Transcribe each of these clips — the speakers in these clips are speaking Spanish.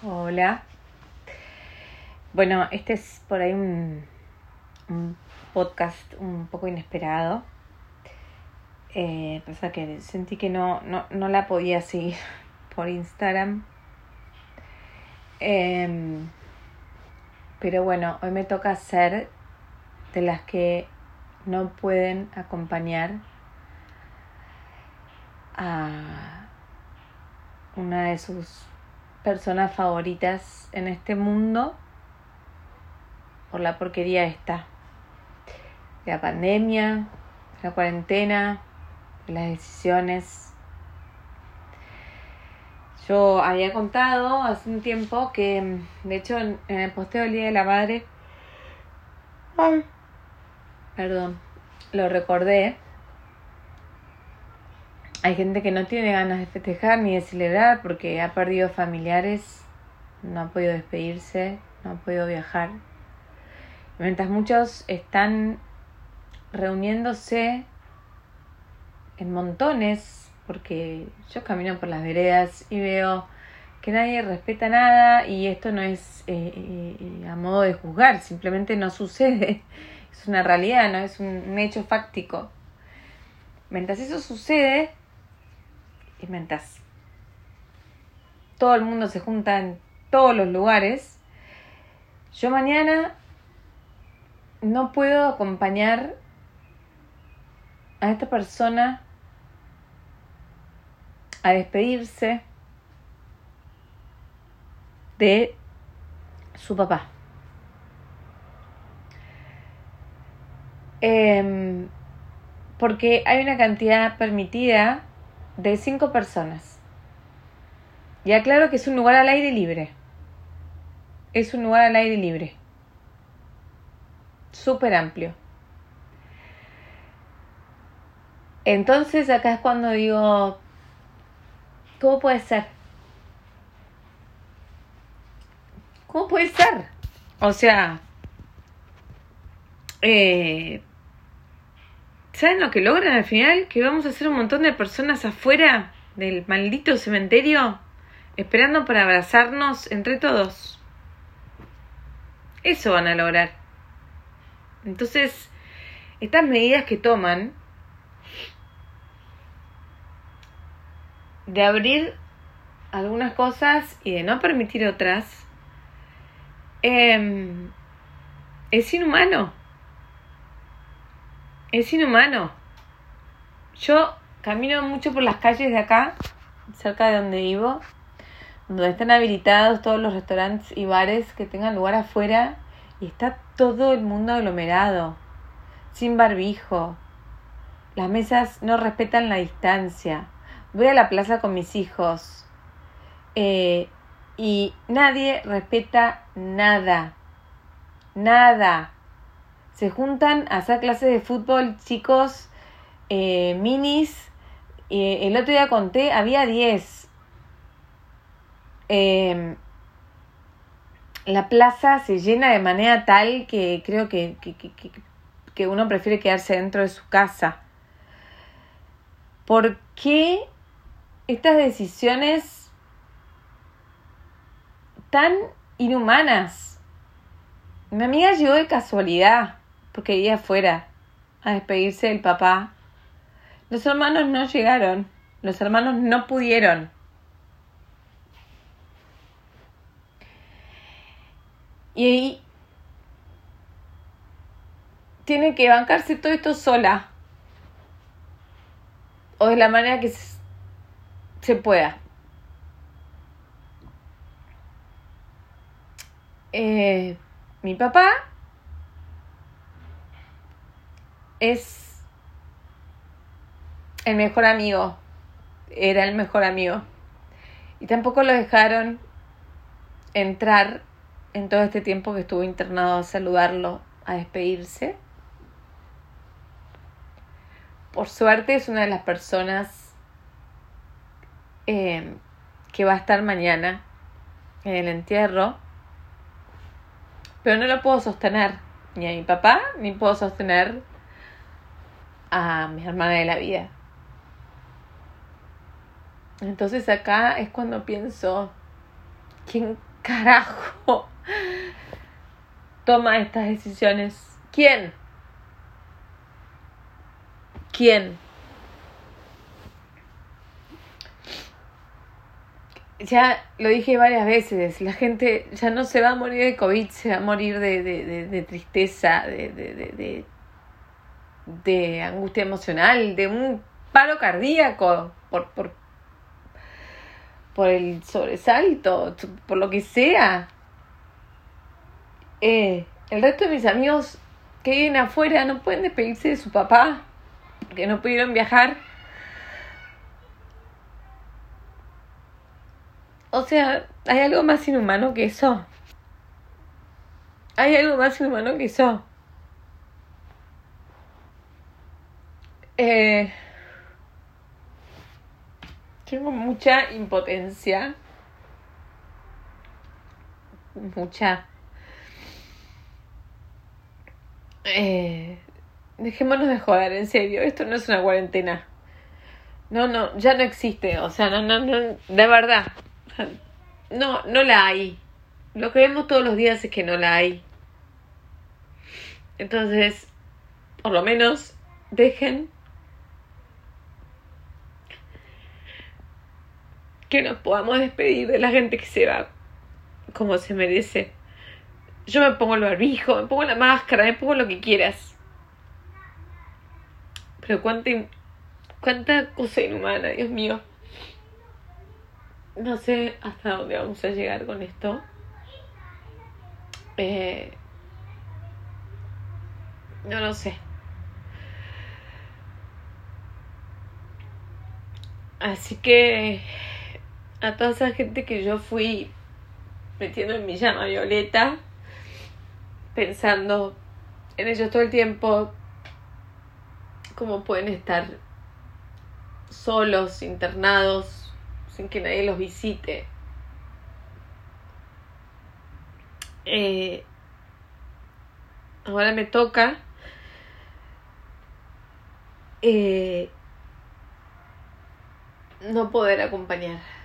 Hola. Bueno, este es por ahí un, un podcast un poco inesperado. Eh, pasa que sentí que no, no, no la podía seguir por Instagram. Eh, pero bueno, hoy me toca ser de las que no pueden acompañar a una de sus personas favoritas en este mundo por la porquería esta. La pandemia, de la cuarentena, las decisiones. Yo había contado hace un tiempo que, de hecho, en el posteo del Día de la Madre, ay, perdón, lo recordé. Hay gente que no tiene ganas de festejar ni de celebrar porque ha perdido familiares, no ha podido despedirse, no ha podido viajar. Mientras muchos están reuniéndose en montones, porque yo camino por las veredas y veo que nadie respeta nada y esto no es eh, eh, a modo de juzgar, simplemente no sucede, es una realidad, no es un, un hecho fáctico. Mientras eso sucede, y mientras todo el mundo se junta en todos los lugares, yo mañana no puedo acompañar a esta persona a despedirse de su papá. Eh, porque hay una cantidad permitida de cinco personas. Y aclaro que es un lugar al aire libre. Es un lugar al aire libre. Súper amplio. Entonces acá es cuando digo, ¿cómo puede ser? ¿Cómo puede ser? O sea, eh, ¿saben lo que logran al final? Que vamos a ser un montón de personas afuera del maldito cementerio esperando para abrazarnos entre todos. Eso van a lograr. Entonces, estas medidas que toman de abrir algunas cosas y de no permitir otras, eh, es inhumano. Es inhumano. Yo camino mucho por las calles de acá, cerca de donde vivo, donde están habilitados todos los restaurantes y bares que tengan lugar afuera y está todo el mundo aglomerado, sin barbijo. Las mesas no respetan la distancia. Voy a la plaza con mis hijos eh, y nadie respeta nada. Nada. Se juntan a hacer clases de fútbol chicos eh, minis. Eh, el otro día conté, había 10. Eh, la plaza se llena de manera tal que creo que, que, que, que, uno prefiere quedarse dentro de su casa. ¿Por qué estas decisiones tan inhumanas? Mi amiga llegó de casualidad porque iba afuera a despedirse del papá. Los hermanos no llegaron, los hermanos no pudieron. Y ahí tiene que bancarse todo esto sola. O de la manera que se pueda. Eh, mi papá es el mejor amigo. Era el mejor amigo. Y tampoco lo dejaron entrar en todo este tiempo que estuvo internado a saludarlo, a despedirse. Por suerte es una de las personas eh, que va a estar mañana en el entierro, pero no lo puedo sostener, ni a mi papá, ni puedo sostener a mi hermana de la vida. Entonces acá es cuando pienso, ¿quién carajo toma estas decisiones? ¿Quién? ¿Quién? Ya lo dije varias veces, la gente ya no se va a morir de COVID, se va a morir de, de, de, tristeza, de, de, angustia emocional, de un paro cardíaco por, por, por el sobresalto, por lo que sea. Eh, el resto de mis amigos que viven afuera no pueden despedirse de su papá, porque no pudieron viajar. O sea, hay algo más inhumano que eso. Hay algo más inhumano que eso. Eh, tengo mucha impotencia. Mucha. Eh, dejémonos de joder, en serio. Esto no es una cuarentena. No, no, ya no existe. O sea, no, no, no. De verdad. No, no la hay. Lo que vemos todos los días es que no la hay. Entonces, por lo menos, dejen que nos podamos despedir de la gente que se va como se merece. Yo me pongo el barbijo, me pongo la máscara, me pongo lo que quieras. Pero cuánta, cuánta cosa inhumana, Dios mío. No sé hasta dónde vamos a llegar con esto. Eh, no lo sé. Así que a toda esa gente que yo fui metiendo en mi llama violeta, pensando en ellos todo el tiempo, cómo pueden estar solos, internados, sin que nadie los visite. Eh, ahora me toca eh, no poder acompañar.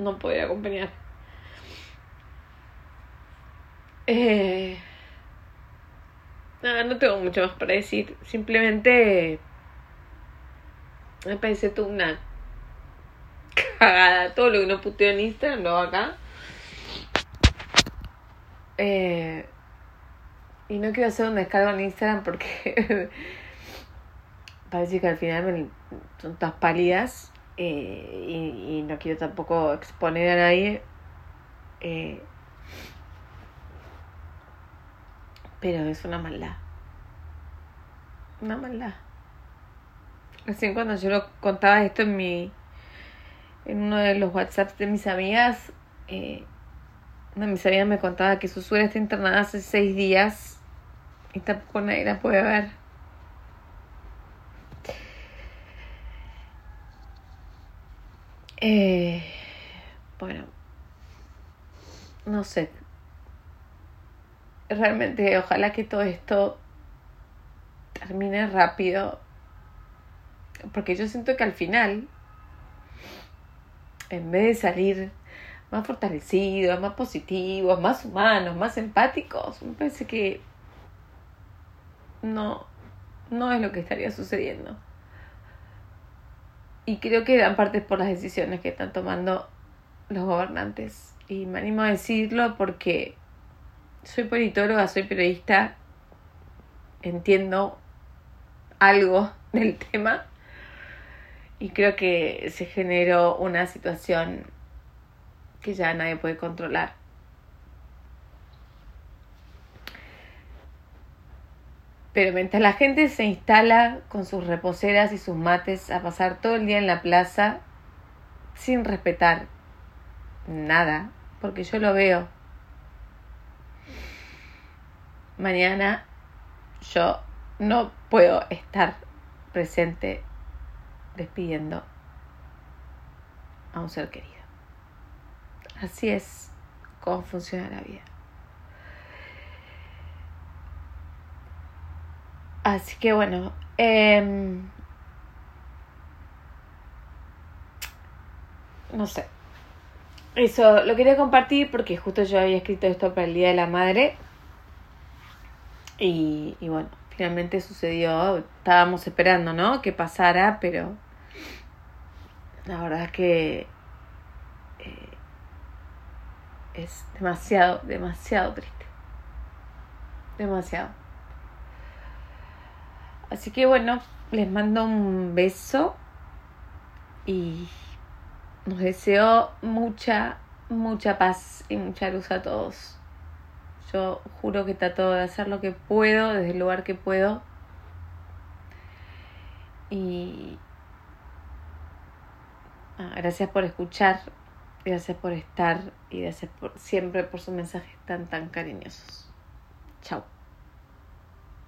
No poder acompañar. Eh, nada, no tengo mucho más para decir. Simplemente me parece toda una cagada. Todo lo que no puteo en Instagram lo hago acá. Eh, y no quiero hacer un descargo en Instagram porque parece que al final son todas pálidas y, y, no quiero tampoco exponer a nadie. Eh, pero es una maldad. Una maldad. Recién cuando yo lo contaba esto en mi en uno de los WhatsApps de mis amigas, eh, una de mis amigas me contaba que su suegra está internada hace seis días y tampoco nadie la puede ver. Eh, bueno, no sé. Realmente, ojalá que todo esto termine rápido porque yo siento que al final, en vez de salir más fortalecidos, más positivos, más humanos, más empáticos, me parece que no, no es lo que estaría sucediendo. Y creo que dan parte por las decisiones que están tomando los gobernantes. Y me animo a decirlo porque soy politóloga, soy periodista, entiendo algo del tema y creo que se generó una situación que ya nadie puede controlar. Pero mientras la gente se instala con sus reposeras y sus mates a pasar todo el día en la plaza sin respetar nada, porque yo lo veo. Mañana yo no puedo estar presente despidiendo a un ser querido. Así es como funciona la vida. Así que bueno, em, no sé. eso, lo quería compartir porque justo yo había escrito esto para el Día de la Madre. Y, y bueno, finalmente sucedió. Estábamos esperando, ¿no? Que pasara, pero la verdad es que eh, es demasiado, demasiado triste. Demasiado. Así que bueno, les mando un beso y nos deseo mucha, mucha paz y mucha luz a todos. Yo juro que trato de hacer lo que puedo desde el lugar que puedo. Y ah, gracias por escuchar, gracias por estar y gracias por siempre por sus mensajes tan tan cariñosos. Chao.